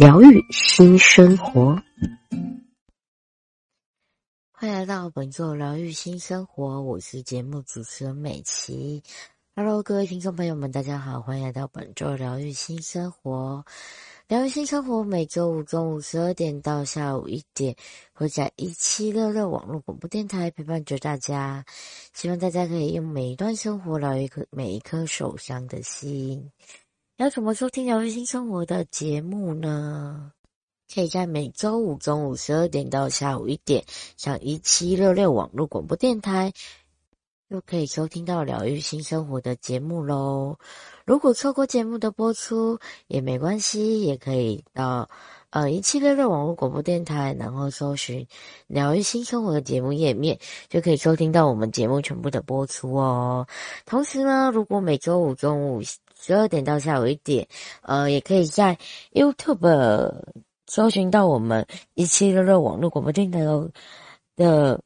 疗愈新生活，欢迎来到本周疗愈新生活，我是节目主持人美琪。Hello，各位听众朋友们，大家好，欢迎来到本周疗愈新生活。疗愈新生活每周五中午十二点到下午一点，会在一七六六网络广播电台陪伴着大家。希望大家可以用每一段生活疗愈颗每一颗受伤的心。要怎么收听疗愈新生活的节目呢？可以在每周五中午十二点到下午一点，上一七六六网络广播电台，就可以收听到疗愈新生活的节目喽。如果错过节目的播出也没关系，也可以到呃一七六六网络广播电台，然后搜寻疗愈新生活的节目页面，就可以收听到我们节目全部的播出哦。同时呢，如果每周五中午十二点到下午一点，呃，也可以在 YouTube 搜寻到我们一七六六网络广播电台的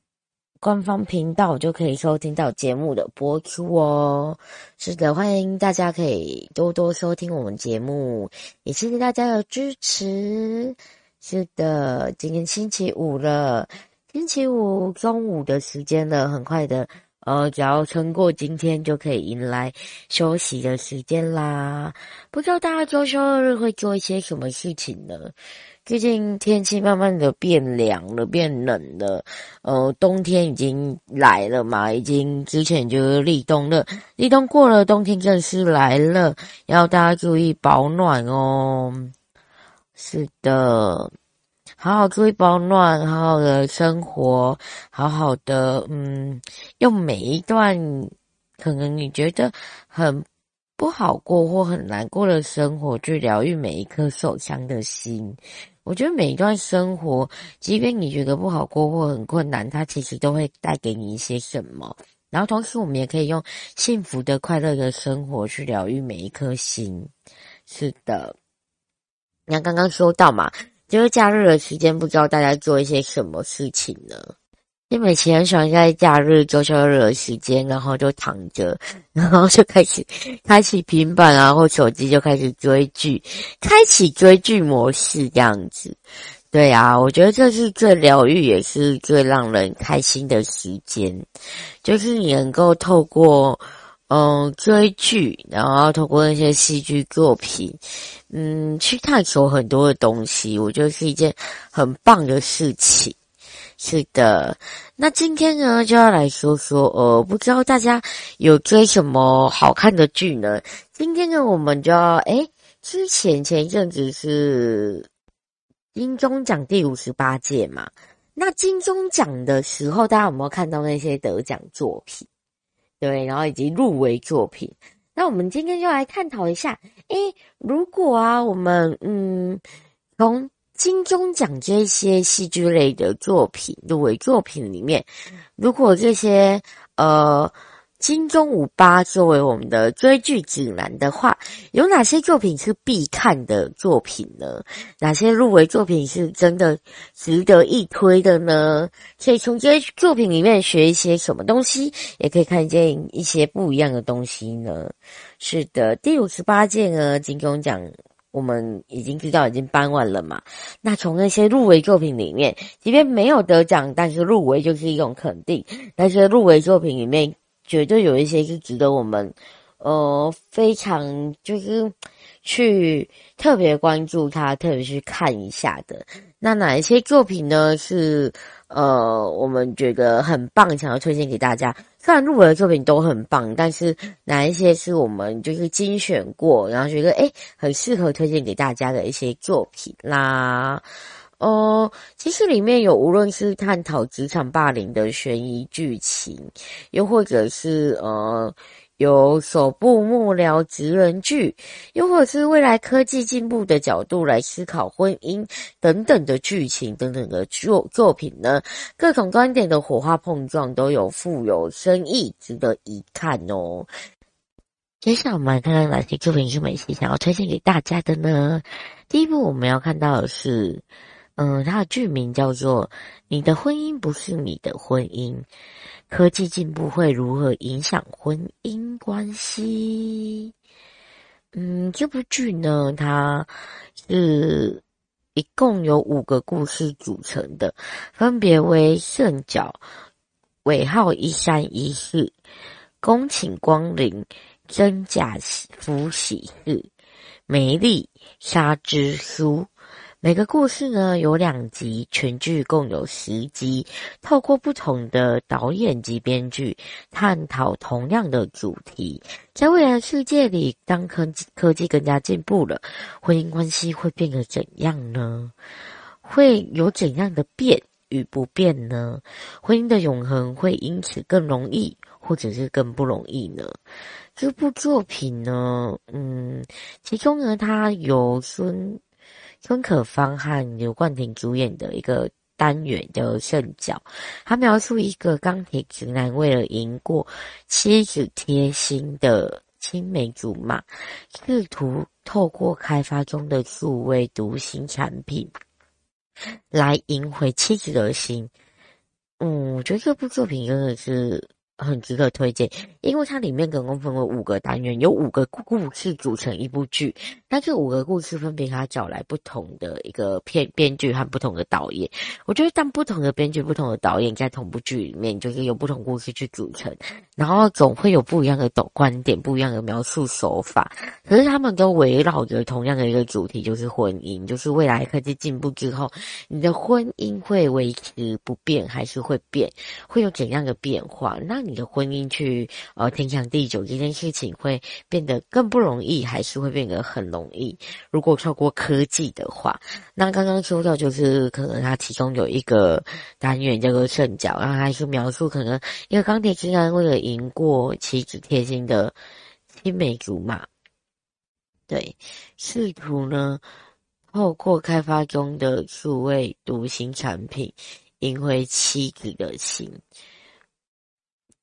官方频道，就可以收听到节目的播出哦。是的，欢迎大家可以多多收听我们节目，也谢谢大家的支持。是的，今天星期五了，星期五中午的时间了，很快的。呃，只要撑过今天，就可以迎来休息的时间啦。不知道大家周休日会做一些什么事情呢？最近天气慢慢的变凉了，变冷了。呃，冬天已经来了嘛，已经之前就是立冬了，立冬过了，冬天正式来了，要大家注意保暖哦。是的。好好注意保暖，好好的生活，好好的，嗯，用每一段可能你觉得很不好过或很难过的生活，去疗愈每一颗受伤的心。我觉得每一段生活，即便你觉得不好过或很困难，它其实都会带给你一些什么。然后同时，我们也可以用幸福的、快乐的生活去疗愈每一颗心。是的，你看刚刚说到嘛。就是假日的时间，不知道大家做一些什么事情呢？因为美琪很喜欢在假日、周休日的时间，然后就躺着，然后就开始开启平板啊或手机，就开始追剧，开启追剧模式这样子。对啊，我觉得这是最疗愈，也是最让人开心的时间，就是你能够透过。嗯，追剧，然后透过那些戏剧作品，嗯，去探索很多的东西，我觉得是一件很棒的事情。是的，那今天呢，就要来说说，呃，不知道大家有追什么好看的剧呢？今天呢，我们就要，诶，之前前一阵子是金钟奖第五十八届嘛，那金钟奖的时候，大家有没有看到那些得奖作品？对，然后以及入围作品，那我们今天就来探讨一下，诶，如果啊，我们嗯，从金钟奖这些戏剧类的作品入围作品里面，如果这些呃。金钟五八作为我们的追剧指南的话，有哪些作品是必看的作品呢？哪些入围作品是真的值得一推的呢？可以从这些作品里面学一些什么东西，也可以看见一些不一样的东西呢？是的，第五十八届呢金钟奖，我们已经知道已经颁完了嘛。那从那些入围作品里面，即便没有得奖，但是入围就是一种肯定。那些入围作品里面。绝对有一些是值得我们，呃，非常就是去特别关注它，特别去看一下的。那哪一些作品呢？是呃，我们觉得很棒，想要推荐给大家。虽然入围的作品都很棒，但是哪一些是我们就是精选过，然后觉得诶很适合推荐给大家的一些作品啦。哦、其实里面有无论是探讨职场霸凌的悬疑剧情，又或者是呃有首部幕僚职人剧，又或者是未来科技进步的角度来思考婚姻等等的剧情等等的作作品呢，各种观点的火花碰撞都有富有深意，值得一看哦。接下来我们来看看哪些作品是美琪想要推荐给大家的呢？第一部我们要看到的是，嗯、它的剧名叫做《你的婚姻不是你的婚姻》。科技进步会如何影响婚姻关系？嗯，这部剧呢，它是一共有五个故事组成的，分别为圣角尾号一三一四、恭请光临、真假夫喜事、梅丽沙之书。每个故事呢有两集，全剧共有十集。透过不同的导演及编剧，探讨同样的主题。在未来世界里，当科技科技更加进步了，婚姻关系会变得怎样呢？会有怎样的变与不变呢？婚姻的永恒会因此更容易，或者是更不容易呢？这部作品呢，嗯，其中呢，它有孙。孙可芳和刘冠廷主演的一个单元的圣角，他描述一个钢铁直男为了赢过妻子贴心的青梅竹马，试图透过开发中的数位读心产品来赢回妻子的心。嗯，我觉得这部作品真的是。很值得推荐，因为它里面总共分为五个单元，有五个故事组成一部剧。那这五个故事分别他找来不同的一个片编剧和不同的导演。我觉得当不同的编剧、不同的导演在同部剧里面，就是有不同故事去组成，然后总会有不一样的懂观点、不一样的描述手法。可是他们都围绕着同样的一个主题，就是婚姻，就是未来科技进步之后，你的婚姻会维持不变，还是会变？会有怎样的变化？那你的婚姻去呃天长地久这件事情会变得更不容易，还是会变得很容易？如果透过科技的话，那刚刚说到就是可能它其中有一个单元叫做圣角，然后还是描述可能一个钢铁直男为了赢过妻子贴心的青梅竹马，对，试图呢透过开发中的数位独行产品赢回妻子的心。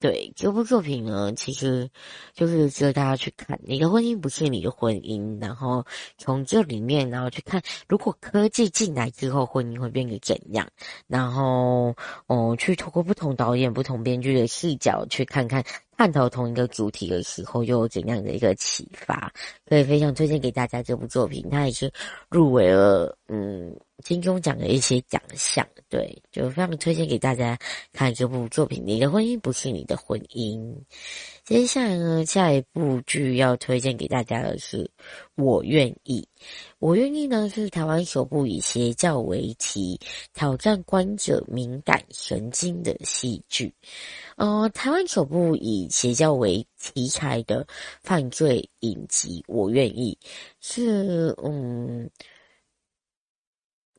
对，这部作品呢，其实就是值得大家去看。你的婚姻不是你的婚姻，然后从这里面，然后去看，如果科技进来之后，婚姻会变得怎样？然后，哦，去透过不同导演、不同编剧的视角去看看。探讨同一个主题的时候，又有怎样的一个启发？所以非常推荐给大家这部作品，它也是入围了嗯金钟奖的一些奖项，对，就非常推荐给大家看这部作品。你的婚姻不是你的婚姻。接下来呢，下一部剧要推荐给大家的是《我愿意》。《我愿意》呢是台湾首部以邪教为题，挑战观者敏感神经的戏剧。呃，台湾首部以邪教为题材的犯罪影集，我愿意是嗯，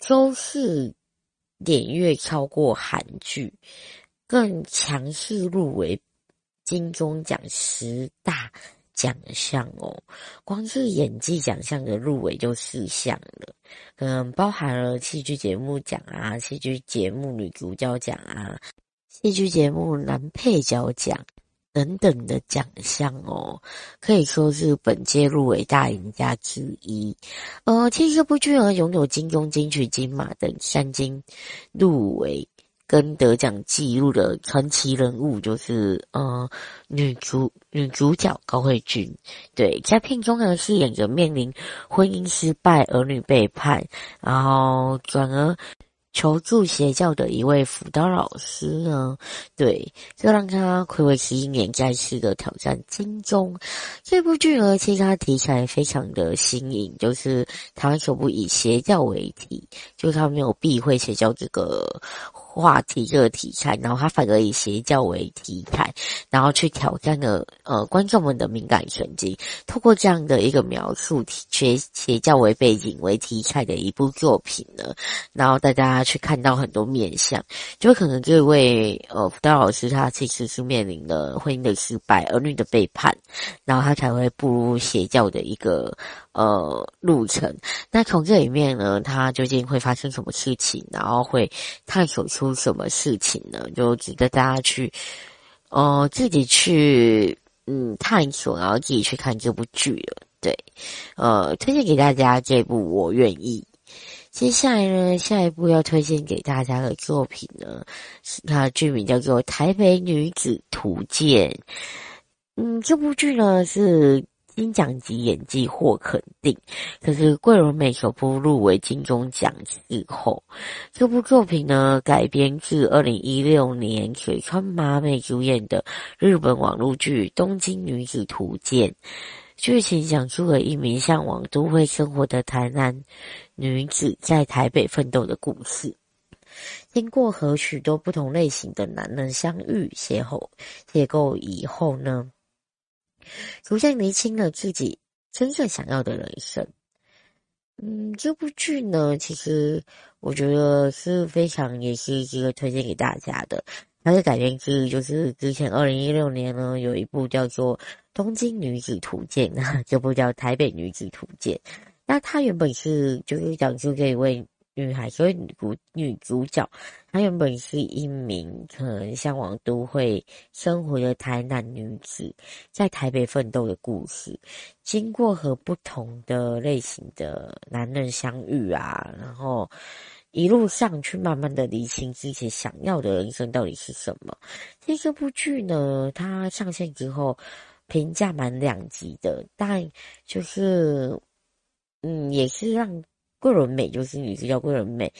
收视点阅超过韩剧，更强势入围金钟奖十大奖项哦。光是演技奖项的入围就四项了，嗯，包含了戏剧节目奖啊，戏剧节目女主角奖啊。戏剧节目男配角奖等等的奖项哦，可以说是本届入围大赢家之一。呃，其实这部剧呢，拥有金钟、金曲、金马等三金入围跟得奖记录的传奇人物，就是呃女主女主角高慧君。对，在片中呢，饰演着面临婚姻失败、儿女背叛，然后转而。求助邪教的一位辅导老师呢，对，这让他睽违十一年再次的挑战金钟。这部剧呢，其实它题材非常的新颖，就是台湾首部以邪教为题，就是他没有避讳邪教这个话题这个题材，然后他反而以邪教为题材，然后去挑战了呃观众们的敏感神经。透过这样的一个描述，邪邪教为背景为题材的一部作品呢，然后大家去看到很多面向，就可能这位呃辅导老师他其实是面临了婚姻的失败、儿女的背叛，然后他才会步入邪教的一个呃路程。那从这里面呢，他究竟会发生什么事情，然后会探索出什么事情呢？就值得大家去，呃，自己去，嗯，探索，然后自己去看这部剧了。对，呃，推荐给大家这部《我愿意》。接下来呢，下一部要推荐给大家的作品呢，是它的剧名叫做《台北女子图鉴》。嗯，这部剧呢是。金奖级演技获肯定，可是桂纶镁首部入围金钟奖之后，这部作品呢改编自二零一六年水川麻美主演的日本网络剧《东京女子图鉴》，剧情讲述了一名向往都会生活的台南女子在台北奋斗的故事。经过和许多不同类型的男人相遇邂逅邂逅以后呢，逐渐厘清了自己真正想要的人生。嗯，这部剧呢，其实我觉得是非常也是值得推荐给大家的。它是改编自就是之前二零一六年呢有一部叫做《东京女子图鉴》，这部叫《台北女子图鉴》。那它原本是就是讲述这一位。女孩，所以女主女主角，她原本是一名可能向往都会生活的台南女子，在台北奋斗的故事。经过和不同的类型的男人相遇啊，然后一路上去慢慢的理清自己想要的人生到底是什么。这部剧呢，它上线之后评价蛮两极的，但就是嗯，也是让。桂纶镁就是女主角桂纶镁，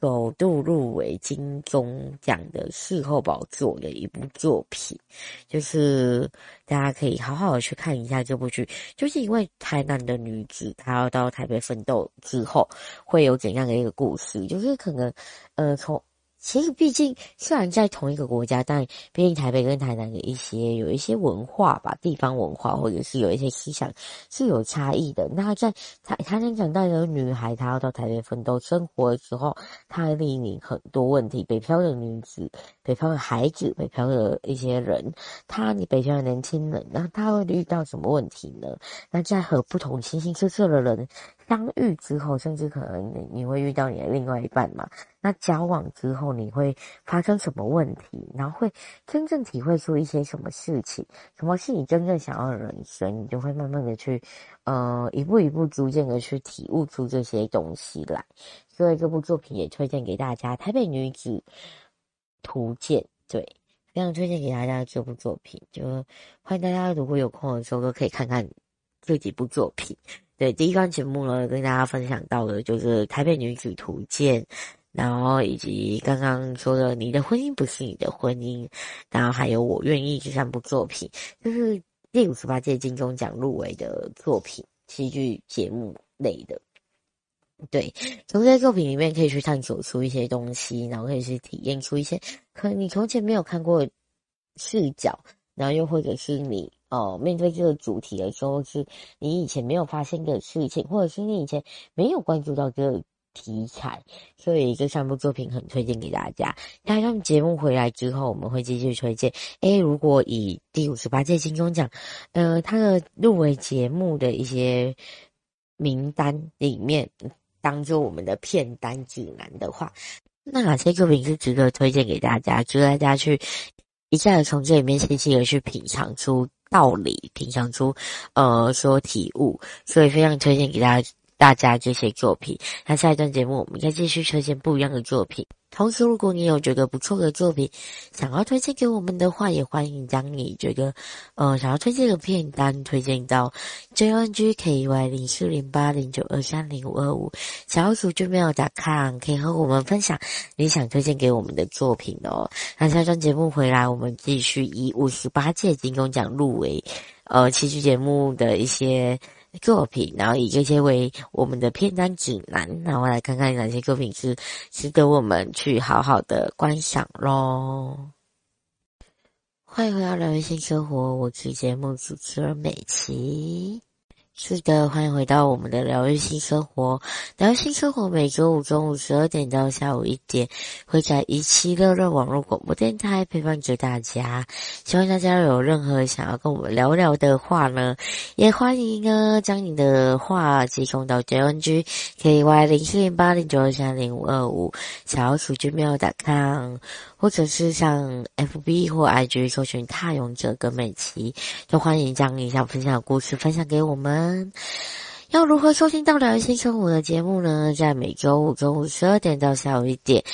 首度入围金钟奖的视后宝座的一部作品，就是大家可以好好的去看一下这部剧，就是因为台南的女子她要到台北奋斗之后，会有怎样的一个故事，就是可能呃从。其实，毕竟虽然在同一个国家，但毕竟台北跟台南的一些有一些文化吧，地方文化或者是有一些思想是有差异的。那在台台南长大的女孩，她要到台北奋斗生活的时候，她会面临很多问题。北漂的女子、北漂的孩子、北漂的一些人，她你北漂的年轻人，那她会遇到什么问题呢？那在和不同形形色色的人。相遇之后，甚至可能你你会遇到你的另外一半嘛？那交往之后，你会发生什么问题？然后会真正体会出一些什么事情？什么是你真正想要的人生？你就会慢慢的去，呃，一步一步逐渐的去体悟出这些东西来。所以这部作品也推荐给大家，《台北女子图鉴》，对，非常推荐给大家这部作品。就欢迎大家如果有空的时候都可以看看这几部作品。对，第一段节目呢，跟大家分享到的就是《台北女子图鉴》，然后以及刚刚说的“你的婚姻不是你的婚姻”，然后还有“我愿意”这三部作品，就是第五十八届金钟奖入围的作品，戏剧节目类的。对，从这些作品里面可以去探索出一些东西，然后可以去体验出一些可能你从前没有看过视角，然后又或者是你。哦，面对这个主题的时候，是你以前没有发现的事情，或者是你以前没有关注到这个题材，所以这三部作品很推荐给大家。那他们节目回来之后，我们会继续推荐。诶，如果以第五十八届金钟奖，呃，他的入围节目的一些名单里面，当做我们的片单指南的话，那哪些作品是值得推荐给大家？值得大家去一下子从这里面细细的去品尝出。道理，品尝出，呃，说体悟，所以非常推荐给大家，大家这些作品。那下一段节目，我们再继续推荐不一样的作品。同时，如果你有觉得不错的作品，想要推荐给我们的话，也欢迎将你觉得，呃，想要推荐的片单推荐到 jngky 零四零八零九二三零五二五小组就没有打卡，可以和我们分享你想推荐给我们的作品哦。那下一段节目回来，我们继续以五十八届金钟奖入围，呃，戏剧节目的一些。作品，然后以这些为我们的片单指南，然后来看看哪些作品是值得我们去好好的观赏喽。欢迎回到疗愈新生活，我是节目主持人美琪。是的，欢迎回到我们的疗愈新生活。疗愈新生活每周五中午十二点到下午一点，会在一七六六网络广播电台陪伴着大家。希望大家有任何想要跟我们聊聊的话呢，也欢迎呢将你的话寄送到 JNG KY 零四零八零九二三零五二五小老鼠 gmail.com。或者是像 FB 或 IG 搜寻“踏勇者”跟美琪，就欢迎将你想分享的故事分享给我们。要如何收听到疗愈新生活的节目呢？在每周五中午十二点到下午一点，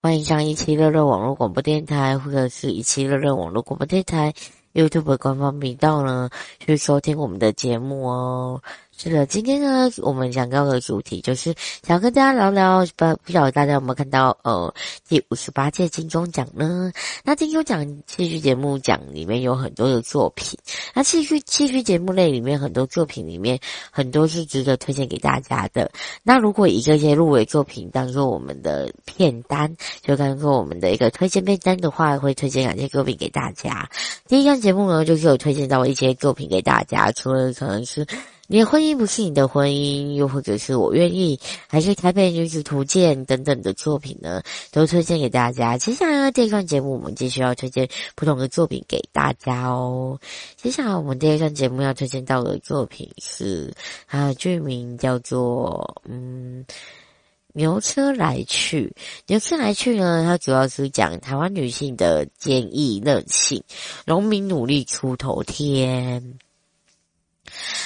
欢迎上一七六六网络广播电台，或者是一七六六网络广播电台 YouTube 官方频道呢，去收听我们的节目哦。是的，今天呢，我们讲到的主题就是想跟大家聊聊，不不晓得大家有没有看到呃第五十八届金钟奖呢？那金钟奖戏剧节目奖里面有很多的作品，那戏剧戏剧节目类里面很多作品里面很多是值得推荐给大家的。那如果以这些入围作品当做我们的片单，就当做我们的一个推荐片单的话，会推荐哪些作品给大家？第一项节目呢，就是有推荐到一些作品给大家，除了可能是。你的婚姻不是你的婚姻，又或者是我愿意，还是台北女子图鉴等等的作品呢，都推荐给大家。接下来呢，这一段节目我们继续要推荐不同的作品给大家哦。接下来我们第二段节目要推荐到的作品是，它的剧名叫做嗯，牛车来去。牛车来去呢，它主要是讲台湾女性的坚毅韧性，农民努力出头天。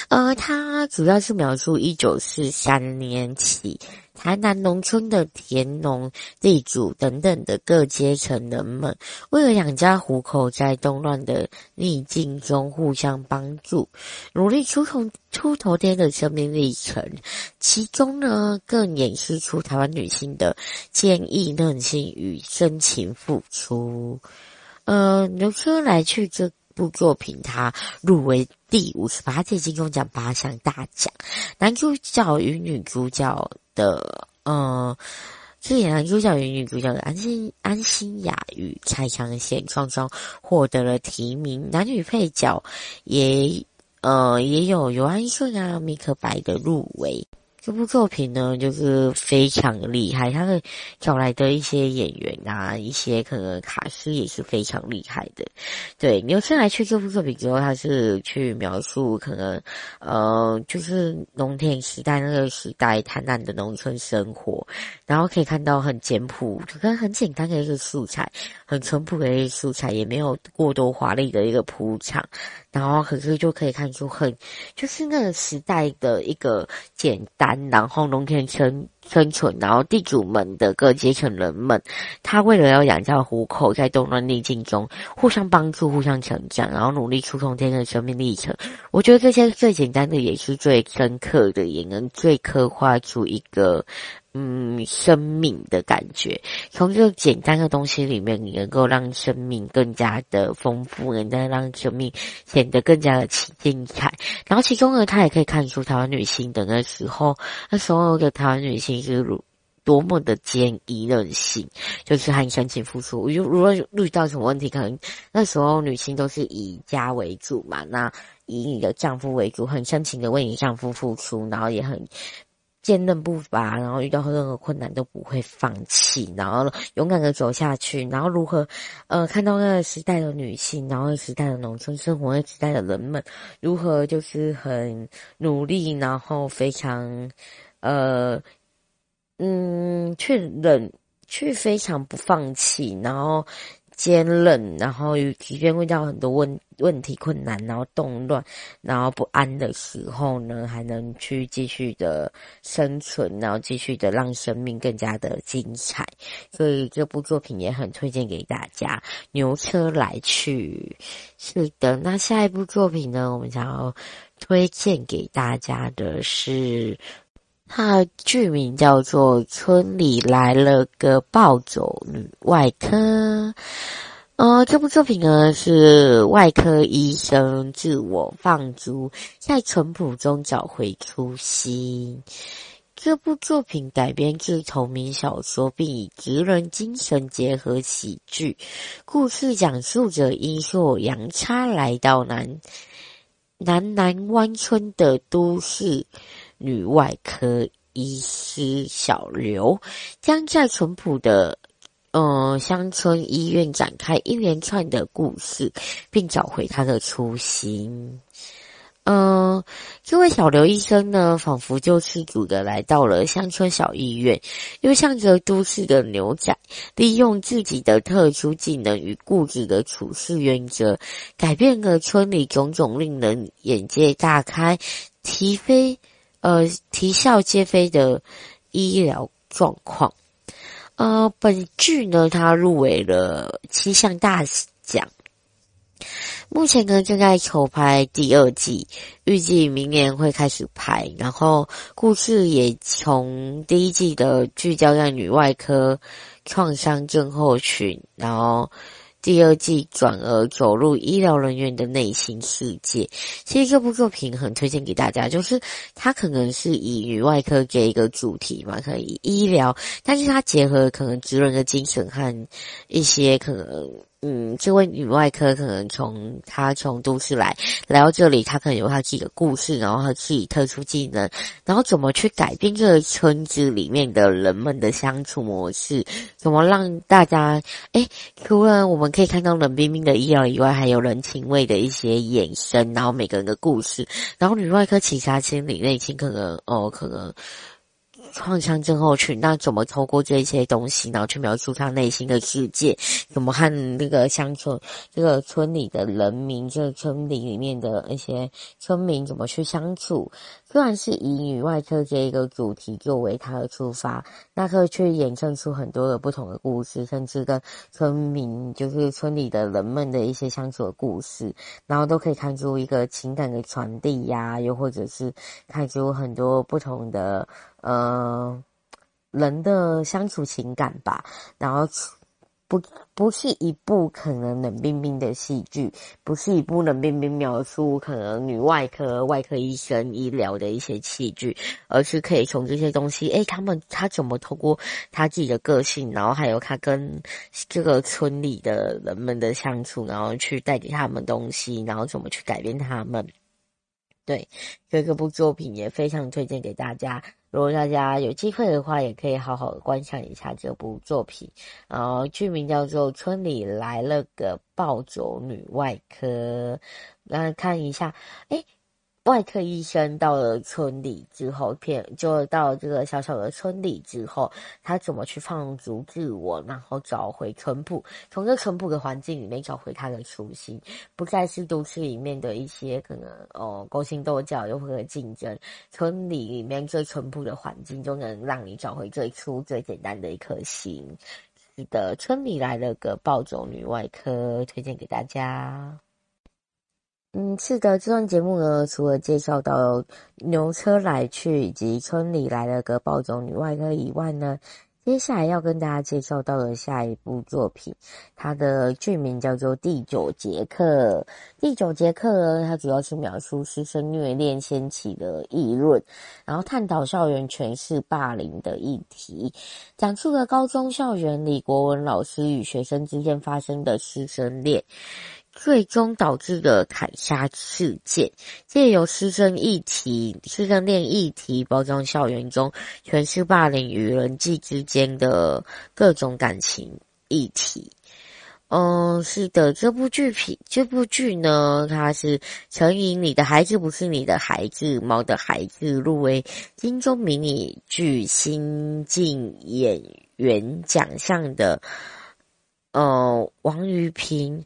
呃，它主要是描述一九四三年起，台南农村的田农、地主等等的各阶层人们，为了养家糊口，在动乱的逆境中互相帮助，努力出头出头天的生命历程。其中呢，更演示出台湾女性的坚毅韧性与深情付出。呃，牛车来去这。部作品，它入围第五十八届金钟奖八项大奖。男主角与女主角的，呃，饰演男主角与女主角的安心安心雅与蔡昌宪双双获得了提名。男女配角也，呃，也有尤安顺啊、米可白的入围。这部作品呢，就是非常厉害，他的找来的一些演员啊，一些可能卡司也是非常厉害的。对，牛车来去这部作品之后，他是去描述可能，呃，就是农田时代那个时代台南的农村生活，然后可以看到很简朴，就跟很简单的一个素材，很淳朴的一个素材，也没有过多华丽的一个铺场。然后可是就可以看出很，就是那个时代的一个简单，然后农田生生存，然后地主们的各阶层人们，他为了要养家糊口，在动乱逆境中互相帮助、互相成长，然后努力出头天的生命历程。我觉得这些最简单的也是最深刻的，也能最刻画出一个。嗯，生命的感觉，从这个简单的东西里面，你能够让生命更加的丰富，能够让生命显得更加的精彩。然后其中呢，他也可以看出台湾女性的那时候，那时候的台湾女性是如多么的坚毅韧性，就是很深情付出。我就如果遇到什么问题，可能那时候女性都是以家为主嘛，那以你的丈夫为主，很深情的为你丈夫付出，然后也很。坚韧不拔，然后遇到任何困难都不会放弃，然后勇敢的走下去，然后如何，呃，看到那个时代的女性，然后时代的农村生活，那时代的人们如何就是很努力，然后非常，呃，嗯，去忍，去非常不放弃，然后。坚韧，然后即便遇到很多问问题、困难，然后动乱，然后不安的时候呢，还能去继续的生存，然后继续的让生命更加的精彩。所以这部作品也很推荐给大家。牛车来去，是的。那下一部作品呢，我们想要推荐给大家的是。它的剧名叫做《村里来了个暴走女外科》。呃，这部作品呢是外科医生自我放逐，在淳朴中找回初心。这部作品改编自同名小说，并以职人精神结合喜剧。故事讲述着阴错阳差来到南南南湾村的都市女外科医师小刘，将在淳朴的呃乡村医院展开一连串的故事，并找回他的初心。嗯，这位小刘医生呢，仿佛救世主的来到了乡村小医院，又向着都市的牛仔，利用自己的特殊技能与固执的处事原则，改变了村里种种令人眼界大开、啼飞呃啼笑皆非的医疗状况。呃，本剧呢，它入围了七项大奖。目前呢，正在筹拍第二季，预计明年会开始拍。然后故事也从第一季的聚焦在女外科创伤症候群，然后。第二季转而走入医疗人员的内心世界。其实这部作品很推荐给大家，就是它可能是以女外科这一个主题嘛，可以医疗，但是它结合可能职人的精神和一些可能。嗯，这位女外科可能从她从都市来来到这里，她可能有她自己的故事，然后她自己特殊技能，然后怎么去改变这个村子里面的人们的相处模式，怎么让大家诶，除了我们可以看到冷冰冰的医疗以外，还有人情味的一些衍生，然后每个人的故事，然后女外科其实她心里内心可能哦，可能。创伤症候群，那怎么透过这些东西，然后去描述他内心的世界？怎么和那个乡村、这个村里的人民、这个村里里面的一些村民怎么去相处？虽然是以女外科这一个主题作为它的出发，那可以去衍生出很多的不同的故事，甚至跟村民，就是村里的人们的一些相处的故事，然后都可以看出一个情感的传递呀，又或者是看出很多不同的呃人的相处情感吧，然后。不，不是一部可能冷冰冰的戏剧，不是一部冷冰冰描述可能女外科、外科医生医疗的一些戏剧，而是可以从这些东西，诶，他们他怎么透过他自己的个性，然后还有他跟这个村里的人们的相处，然后去带给他们东西，然后怎么去改变他们。对，所以这部作品也非常推荐给大家。如果大家有机会的话，也可以好好观赏一下这部作品。然后剧名叫做《村里来了个暴走女外科》，那看一下，诶外科医生到了村里之后，片就到这个小小的村里之后，他怎么去放逐自我，然后找回淳朴，从这淳朴的环境里面找回他的初心，不再是都市里面的一些可能哦勾心斗角又或者竞争，村里里面最淳朴的环境就能让你找回最初最简单的一颗心。是的，村里来了个暴走女外科，推荐给大家。嗯，是的，这段节目呢，除了介绍到牛车来去以及村里来了个暴走女外科以外呢，接下来要跟大家介绍到的下一部作品，它的剧名叫做《第九节课》。第九节课呢，它主要是描述师生虐恋掀起的议论，然后探讨校园权势霸凌的议题，讲述了高中校园里国文老师与学生之间发生的师生恋。最终导致的砍杀事件，借由师生议题、师生恋议题，包装校园中全是霸凌与人际之间的各种感情议题。嗯，是的，这部剧品，这部剧呢，它是曾以《你的孩子不是你的孩子》、《猫的孩子》入围金钟迷你剧新晋演员奖项的，呃，王瑜平。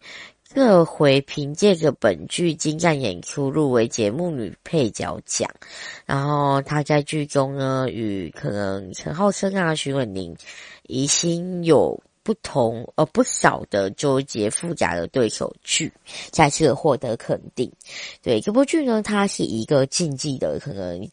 这回凭借着本剧精湛演出入围节目女配角奖，然后她在剧中呢，与可能陈浩森啊、许玮甯、宜兴有不同呃不少的纠结复杂的对手剧，再次获得肯定。对，这部剧呢，它是一个禁忌的可能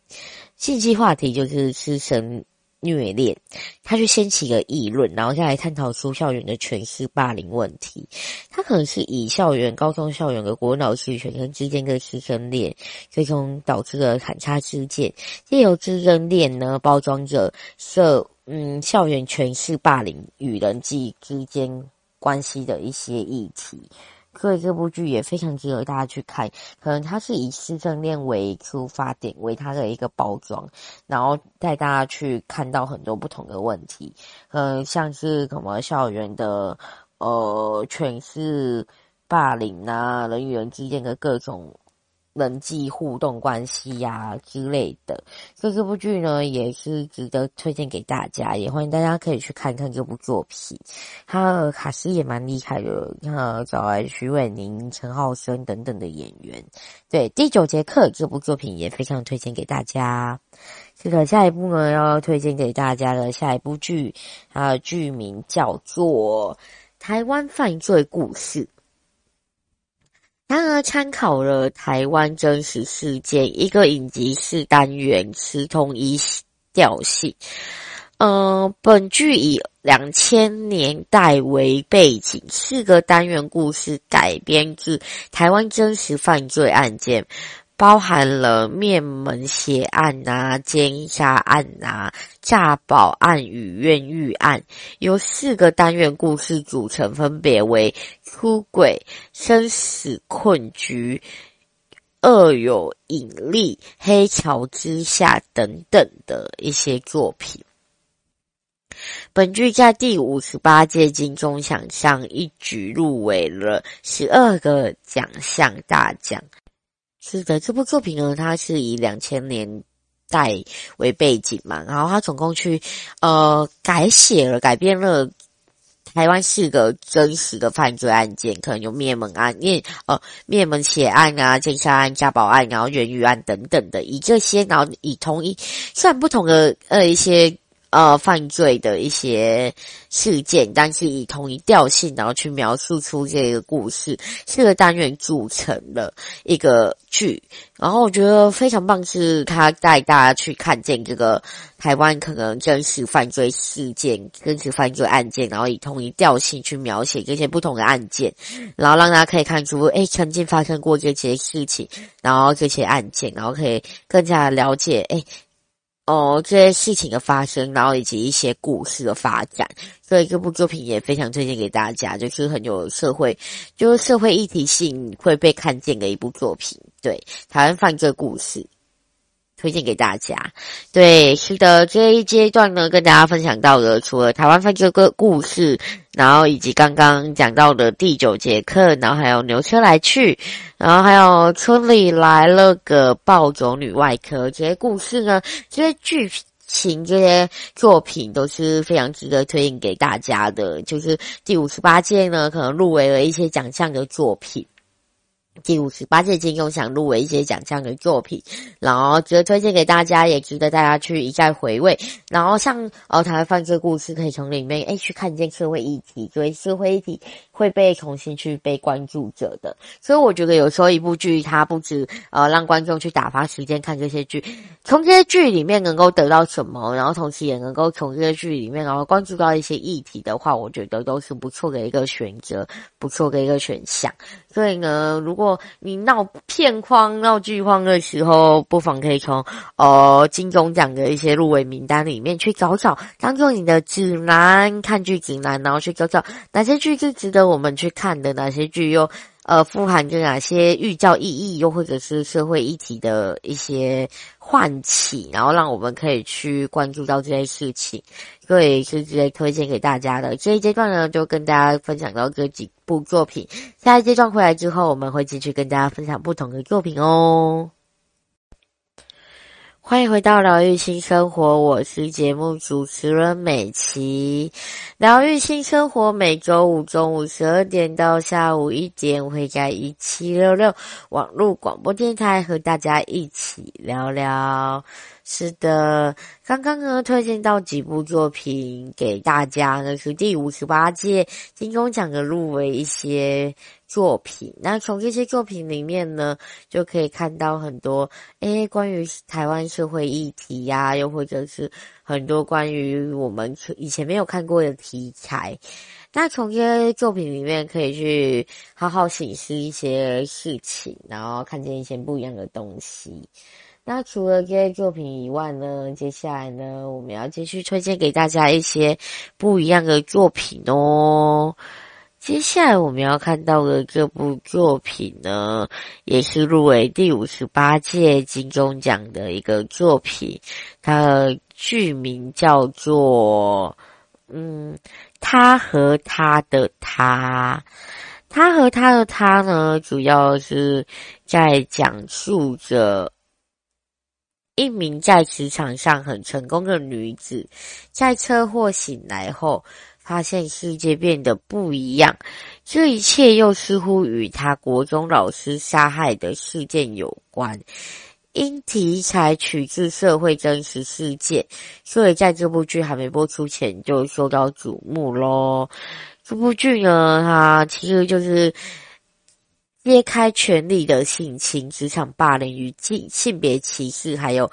禁忌话题，就是师生虐恋，他去掀起一个议论，然后再来探讨出校园的权势霸凌问题。他可能是以校园、高中校园的国老师与学生之间的师生恋，最终导致了砍杀事件。借由师生恋呢，包装着社嗯校园权势霸凌与人际之间关系的一些议题。所以这部剧也非常值得大家去看，可能它是以师生恋为出发点，为它的一个包装，然后带大家去看到很多不同的问题，嗯，像是什么校园的呃权势霸凌啊，人与人之间的各种。人际互动关系呀、之类的，所以这部剧呢也是值得推荐给大家，也欢迎大家可以去看看这部作品。他的卡司也蛮厉害的，你看找来徐伟宁、陈浩生等等的演员。对，第九节课这部作品也非常推荐给大家。这个，下一部呢要推荐给大家的下一部剧，它的剧名叫做《台湾犯罪故事》。它呢参考了台湾真实事件，一个影集四单元，是同一调性。呃，本剧以两千年代为背景，四个单元故事改编自台湾真实犯罪案件。包含了灭门血案啊、奸杀案啊、诈保案与冤狱案，由四个单元故事组成，分别为出轨、生死困局、恶有引力、黑桥之下等等的一些作品。本剧在第五十八届金钟奖上一举入围了十二个奖项大奖。是的，这部作品呢，它是以两千年代为背景嘛，然后它总共去呃改写了、改编了台湾四个真实的犯罪案件，可能有灭门案、灭呃灭门血案啊、奸杀案、家暴案，然后冤狱案等等的，以这些然后以同一算不同的呃一些。呃，犯罪的一些事件，但是以同一调性，然后去描述出这个故事，四个单元组成了一个剧。然后我觉得非常棒，是他带大家去看见这个台湾可能真实犯罪事件、真实犯罪案件，然后以同一调性去描写这些不同的案件，然后让大家可以看出，诶，曾经发生过这些事情，然后这些案件，然后可以更加了解，诶。哦，这些事情的发生，然后以及一些故事的发展，所以这部作品也非常推荐给大家，就是很有社会，就是社会议题性会被看见的一部作品。对，台湾犯罪故事。推荐给大家，对，是的，这一阶段呢，跟大家分享到的，除了台湾犯罪个故事，然后以及刚刚讲到的第九节课，然后还有牛车来去，然后还有村里来了个暴走女外科，这些故事呢，这些剧情、这些作品都是非常值得推荐给大家的。就是第五十八届呢，可能入围了一些奖项的作品。第五十八届金庸奖入围一些奖项的作品，然后觉得推荐给大家，也值得大家去一再回味。然后像呃台湾犯罪故事，可以从里面诶去看见社会议题，作为社会议题会被重新去被关注着的。所以我觉得有时候一部剧它不止呃让观众去打发时间看这些剧，从这些剧里面能够得到什么，然后同时也能够从这些剧里面然后关注到一些议题的话，我觉得都是不错的一个选择，不错的一个选项。所以呢，如果你闹片荒、闹剧荒的时候，不妨可以从呃金钟奖的一些入围名单里面去找找，当做你的指南，看剧指南，然后去找找哪些剧是值得我们去看的，哪些剧又呃富含着哪些寓教意义，又或者是社会议题的一些唤起，然后让我们可以去关注到这些事情。所以是直接推荐给大家的。这一阶段呢，就跟大家分享到这几部作品。下一阶段回来之后，我们会继续跟大家分享不同的作品哦。欢迎回到疗愈新生活，我是节目主持人美琪。疗愈新生活每周五中午十二点到下午一点，会在一七六六网络广播电台和大家一起聊聊。是的，刚刚呢推荐到几部作品给大家，那是第五十八届金钟奖的入围一些作品。那从这些作品里面呢，就可以看到很多诶关于台湾社会议题呀、又或者是很多关于我们以前没有看过的题材。那从这些作品里面，可以去好好省思一些事情，然后看见一些不一样的东西。那除了这些作品以外呢，接下来呢，我们要继续推荐给大家一些不一样的作品哦。接下来我们要看到的这部作品呢，也是入围第五十八届金钟奖的一个作品，它的剧名叫做嗯，他和他的他，他和他的他呢，主要是在讲述着。一名在职场上很成功的女子，在车祸醒来后，发现世界变得不一样。这一切又似乎与她国中老师杀害的事件有关。因题材取自社会真实事件，所以在这部剧还没播出前就受到瞩目咯。这部剧呢，它其实就是。揭开权力的性侵、职场霸凌与性性别歧视，还有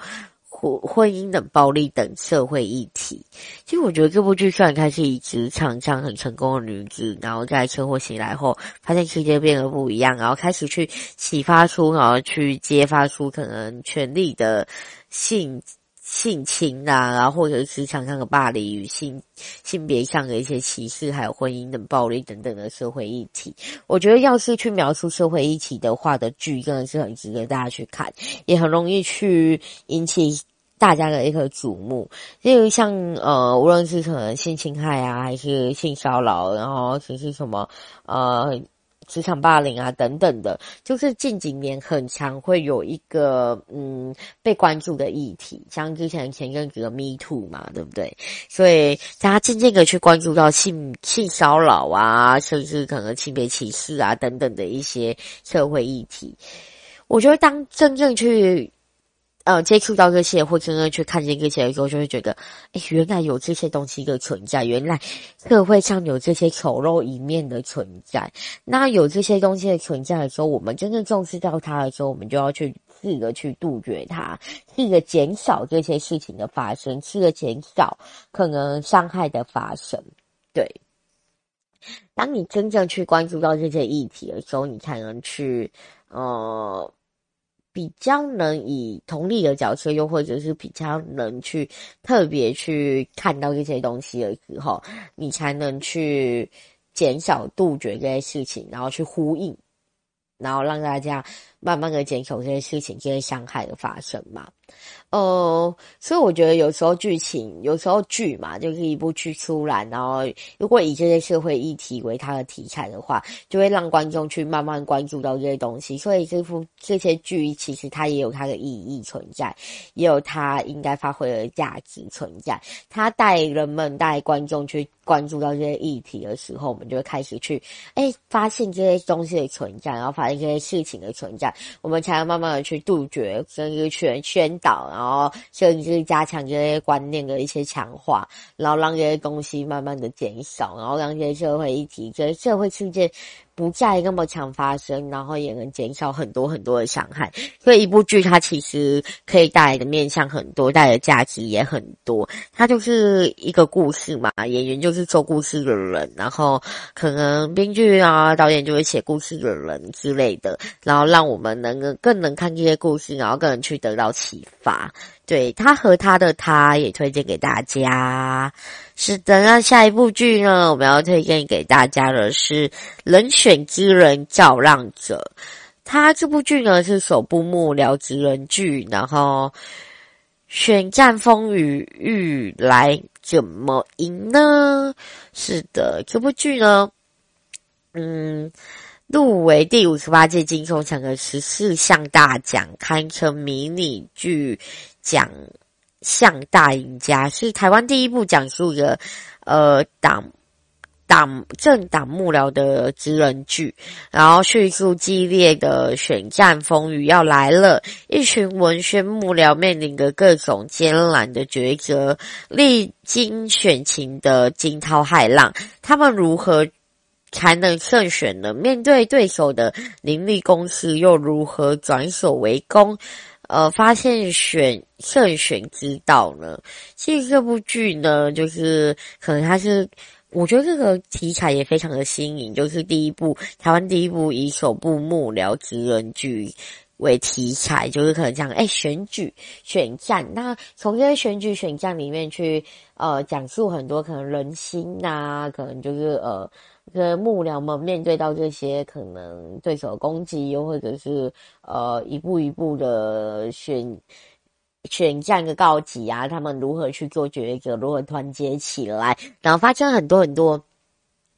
婚婚姻等暴力等社会议题。其实我觉得这部剧虽然开始以职场上很成功的女子，然后在车祸醒来后，发现世界变得不一样，然后开始去启发出，然后去揭发出可能权力的性。性侵啊，然后或者是职场上的霸凌与性性别上的一些歧视，还有婚姻的暴力等等的社会议题，我觉得要是去描述社会议题的话的剧，真的是很值得大家去看，也很容易去引起大家的一个瞩目。例如像呃，无论是可能性侵害啊，还是性骚扰，然后其实什么呃。职场霸凌啊，等等的，就是近几年很常会有一个嗯被关注的议题，像之前前阵子的 Me Too 嘛，对不对？所以大家渐渐的去关注到性性骚扰啊，甚至可能性别歧视啊等等的一些社会议题。我觉得当真正去。呃，接触到这些，或真的去看见这些的时候，就会觉得，哎，原来有这些东西的存在，原来社会上有这些丑陋一面的存在。那有这些东西的存在的时候，我们真正重视到它的时候，我们就要去试着去杜绝它，试着减少这些事情的发生，试着减少可能伤害的发生。对，当你真正去关注到这些议题的时候，你才能去，呃。比较能以同理的角色，又或者是比较能去特别去看到这些东西的时候，你才能去减少杜绝这些事情，然后去呼应，然后让大家慢慢的减少这些事情、这些伤害的发生嘛。呃，所以我觉得有时候剧情，有时候剧嘛，就是一部剧出来，然后如果以这些社会议题为它的题材的话，就会让观众去慢慢关注到这些东西。所以这部这些剧其实它也有它的意义存在，也有它应该发挥的价值存在。它带人们、带观众去关注到这些议题的时候，我们就会开始去哎发现这些东西的存在，然后发现这些事情的存在，我们才能慢慢的去杜绝，甚至去宣导，然后。甚至加强这些观念的一些强化，然后让这些东西慢慢的减少，然后让这些社会议题、这些社会事件。不再那么常发生，然后也能减少很多很多的伤害。所以一部剧它其实可以带来的面向很多，带来的价值也很多。它就是一个故事嘛，演员就是说故事的人，然后可能编剧啊、导演就会写故事的人之类的，然后让我们能更能看这些故事，然后更能去得到启发。对，他和他的他也推荐给大家。是的，那下一部剧呢，我们要推荐给大家的是《人选之人造浪者》。他这部剧呢是首部幕僚职人剧，然后选战风雨欲来怎么赢呢？是的，这部剧呢，嗯。入围第五十八届金钟奖的十四项大奖，堪称迷你剧讲《向大赢家，是台湾第一部讲述的呃党党政党幕僚的职人剧，然后叙述激烈的选战风雨要来了，一群文宣幕僚面临着各种艰难的抉择，历经选情的惊涛骇浪，他们如何才能胜选呢？面对对手的凌厉攻势，又如何转守为攻？呃，发现选胜选之道呢？其实这部剧呢，就是可能它是。我觉得这个题材也非常的新颖，就是第一部台湾第一部以首部幕僚职人剧为题材，就是可能讲哎选举选战，那从这些选举选战里面去呃讲述很多可能人心呐、可能就是呃这幕僚们面对到这些可能对手攻击，又或者是呃一步一步的选。选战的告急啊，他们如何去做抉择，如何团结起来，然后发生很多很多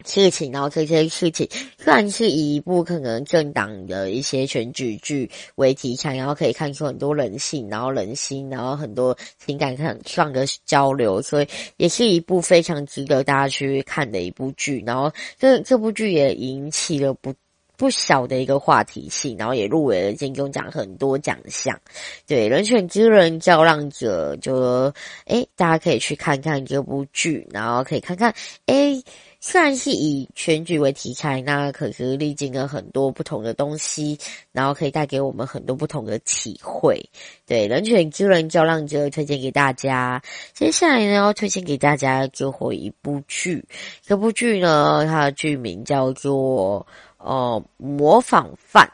事情，然后这些事情虽然是以一部可能政党的一些选举剧为题材，然后可以看出很多人性，然后人心，然后很多情感上上的交流，所以也是一部非常值得大家去看的一部剧。然后这这部剧也引起了不。不小的一个话题性，然后也入围了金钟奖很多奖项。对，人选之人较浪者就，诶，大家可以去看看这部剧，然后可以看看，诶，虽然是以选举为题材，那可是历经了很多不同的东西，然后可以带给我们很多不同的体会。对，人选之人较浪者推荐给大家。接下来呢，要推荐给大家最后一部剧，这部剧呢，它的剧名叫做。哦，模仿犯，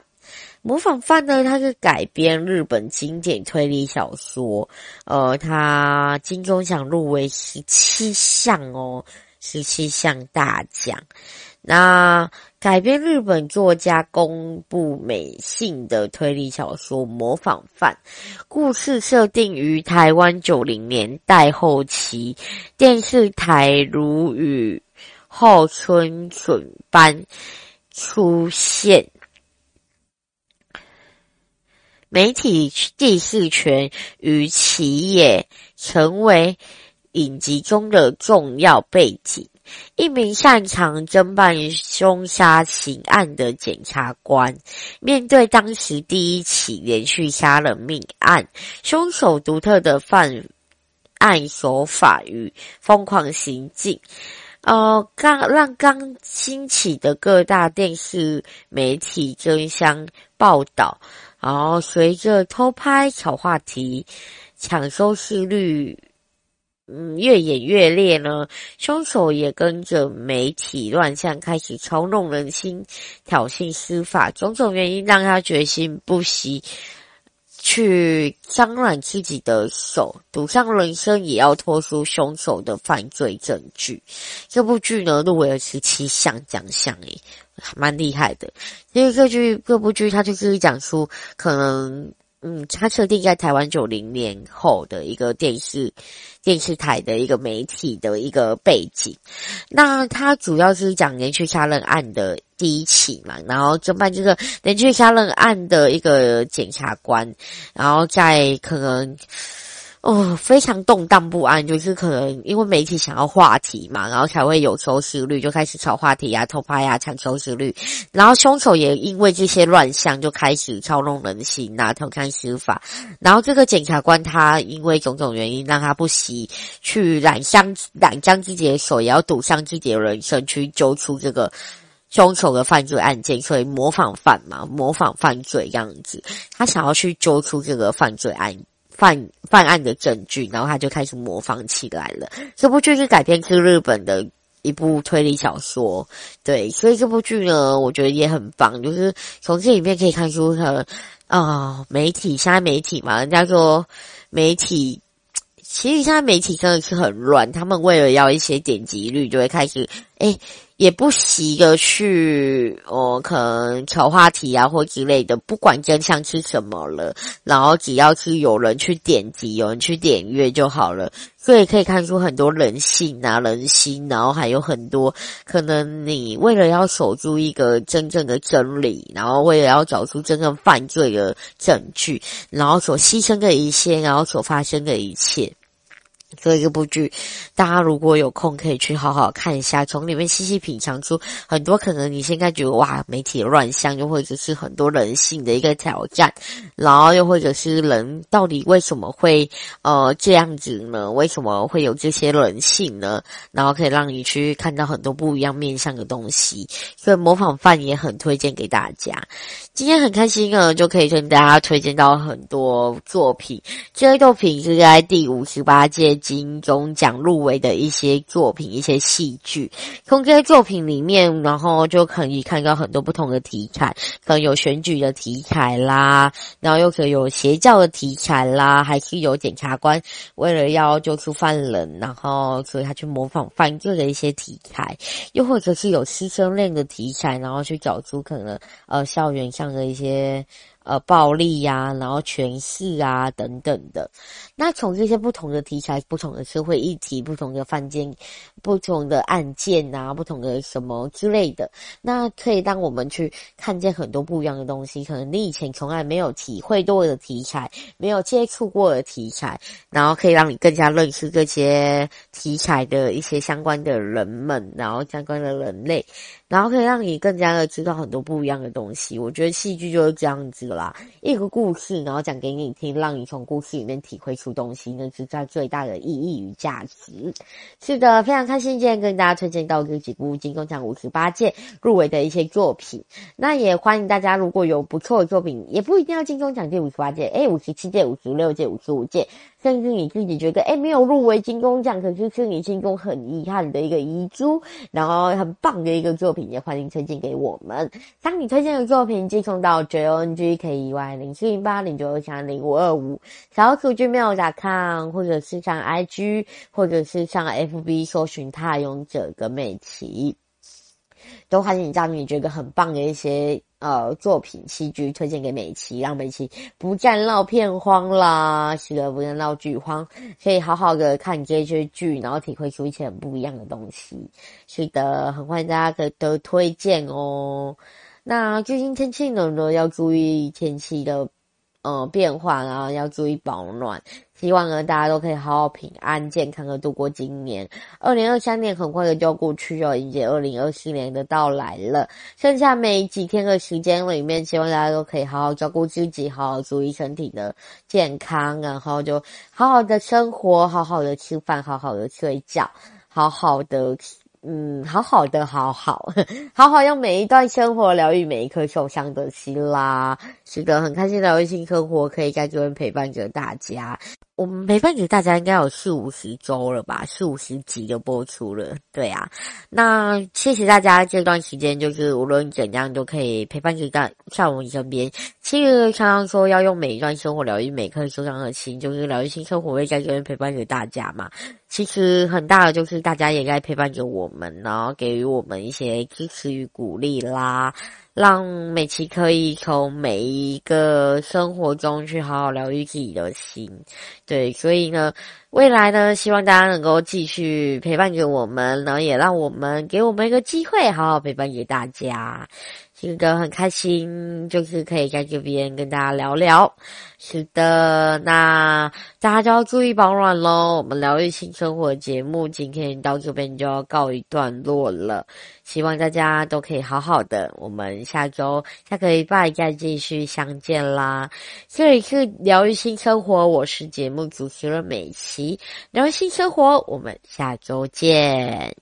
模仿犯呢？它是改编日本经典推理小说，呃，它金钟奖入围十七项哦，十七项大奖。那改编日本作家宫部美幸的推理小说《模仿犯》，故事设定于台湾九零年代后期，电视台如雨后春笋般。出现媒体第四权与企业成为影集中的重要背景。一名擅长侦办凶杀刑案的检察官，面对当时第一起连续杀人命案，凶手独特的犯案手法与疯狂行径。呃，刚让刚兴起的各大电视媒体争相报道，然后随着偷拍、炒话题、抢收视率，嗯，越演越烈呢。凶手也跟着媒体乱象，开始操弄人心、挑衅司法，种种原因让他决心不惜。去脏乱自己的手，赌上人生，也要拖出凶手的犯罪证据。这部剧呢，入围了十七项奖项，诶，蛮厉害的。因为这剧这部剧，它就是讲述可能。嗯，它设定在台湾九零年后的一个电视电视台的一个媒体的一个背景。那它主要是讲连续杀人案的第一起嘛，然后侦办这个连续杀人案的一个检察官，然后在可能。哦，非常动荡不安，就是可能因为媒体想要话题嘛，然后才会有收视率，就开始炒话题啊、偷拍啊、抢收视率。然后凶手也因为这些乱象，就开始操弄人心啊、偷看司法。然后这个检察官他因为种种原因，让他不惜去染上染上自己的手，也要赌上自己的人生去揪出这个凶手的犯罪案件，所以模仿犯嘛，模仿犯罪这样子，他想要去揪出这个犯罪案。犯犯案的证据，然后他就开始模仿起来了。这部剧是改编自日本的一部推理小说，对，所以这部剧呢，我觉得也很棒，就是从这里面可以看出他啊，媒体现在媒体嘛，人家说媒体，其实现在媒体真的是很乱，他们为了要一些点击率，就会开始诶也不惜的去，哦，可能炒话题啊或之类的，不管真相是什么了，然后只要是有人去点击，有人去点阅就好了。所以可以看出很多人性啊、人心，然后还有很多可能你为了要守住一个真正的真理，然后为了要找出真正犯罪的证据，然后所牺牲的一切，然后所发生的一切。所以这部剧，大家如果有空可以去好好看一下，从里面细细品尝出很多可能你现在觉得哇，媒体乱象，又或者是很多人性的一个挑战，然后又或者是人到底为什么会呃这样子呢？为什么会有这些人性呢？然后可以让你去看到很多不一样面向的东西，所以模仿犯也很推荐给大家。今天很开心呢，就可以跟大家推荐到很多作品，这些作品是在第五十八届。金钟奖入围的一些作品，一些戏剧，从这些作品里面，然后就可以看到很多不同的题材，可能有选举的题材啦，然后又可以有邪教的题材啦，还是有检察官为了要救出犯人，然后所以他去模仿犯罪的一些题材，又或者是有师生恋的题材，然后去找出可能呃校园上的一些。呃，暴力呀、然后权势啊，等等的。那从这些不同的题材、不同的社会议题、不同的犯贱、不同的案件啊，不同的什么之类的，那可以让我们去看见很多不一样的东西。可能你以前从来没有体会过的题材，没有接触过的题材，然后可以让你更加认识这些题材的一些相关的人们，然后相关的人类。然后可以让你更加的知道很多不一样的东西。我觉得戏剧就是这样子啦，一个故事，然后讲给你听，让你从故事里面体会出东西，那是在最大的意义与价值。是的，非常开心今天跟大家推荐到这几部金钟奖五十八届入围的一些作品。那也欢迎大家如果有不错的作品，也不一定要金钟奖第五十八届，诶五十七届、五十六届、五十五届。甚至你自己觉得，诶没有入围金钟奖，可是是你心中很遗憾的一个遗珠，然后很棒的一个作品，也欢迎推荐给我们。当你推荐的作品寄送到 jongky 零四零八零九二三零五二五小组 gmail.com，或者是上 IG，或者是上 FB 搜寻“獭勇者”跟美琪，都欢迎你将你觉得很棒的一些。呃，作品戏剧推荐给美琪，让美琪不再闹片荒啦，是的，不再闹剧荒，可以好好的看这些剧，然后体会出一些很不一样的东西。是的，很欢迎大家的的推荐哦。那最近天气冷了，要注意天气的呃变化，然后要注意保暖。希望呢，大家都可以好好平安健康的度过今年。二零二三年很快的就要过去哦，迎接二零二四年的到来了。剩下没几天的时间里面，希望大家都可以好好照顾自己，好好注意身体的健康，然后就好好的生活，好好的吃饭，好好的睡觉，好好的。嗯，好好的，好好，好好用每一段生活疗愈每一颗受伤的心啦。是的，很开心疗愈性生活可以在这边陪伴着大家。我们陪伴着大家应该有四五十周了吧，四五十集就播出了。对啊，那谢谢大家这段时间，就是无论怎样都可以陪伴着在在我们身边。其实常常说要用每一段生活疗愈每颗受伤的心，就是疗愈性生活会在这边陪伴着大家嘛。其实很大的就是大家也在陪伴着我们，然后给予我们一些支持与鼓励啦。让美琪可以从每一个生活中去好好疗愈自己的心，对，所以呢，未来呢，希望大家能够继续陪伴着我们，然后也让我们给我们一个机会，好好陪伴给大家。是的，很开心，就是可以在这边跟大家聊聊。是的，那大家就要注意保暖喽。我们疗愈性生活节目今天到这边就要告一段落了，希望大家都可以好好的。我们下周下个礼拜再继续相见啦。这里是疗愈性生活，我是节目主持人美琪。疗愈性生活，我们下周见。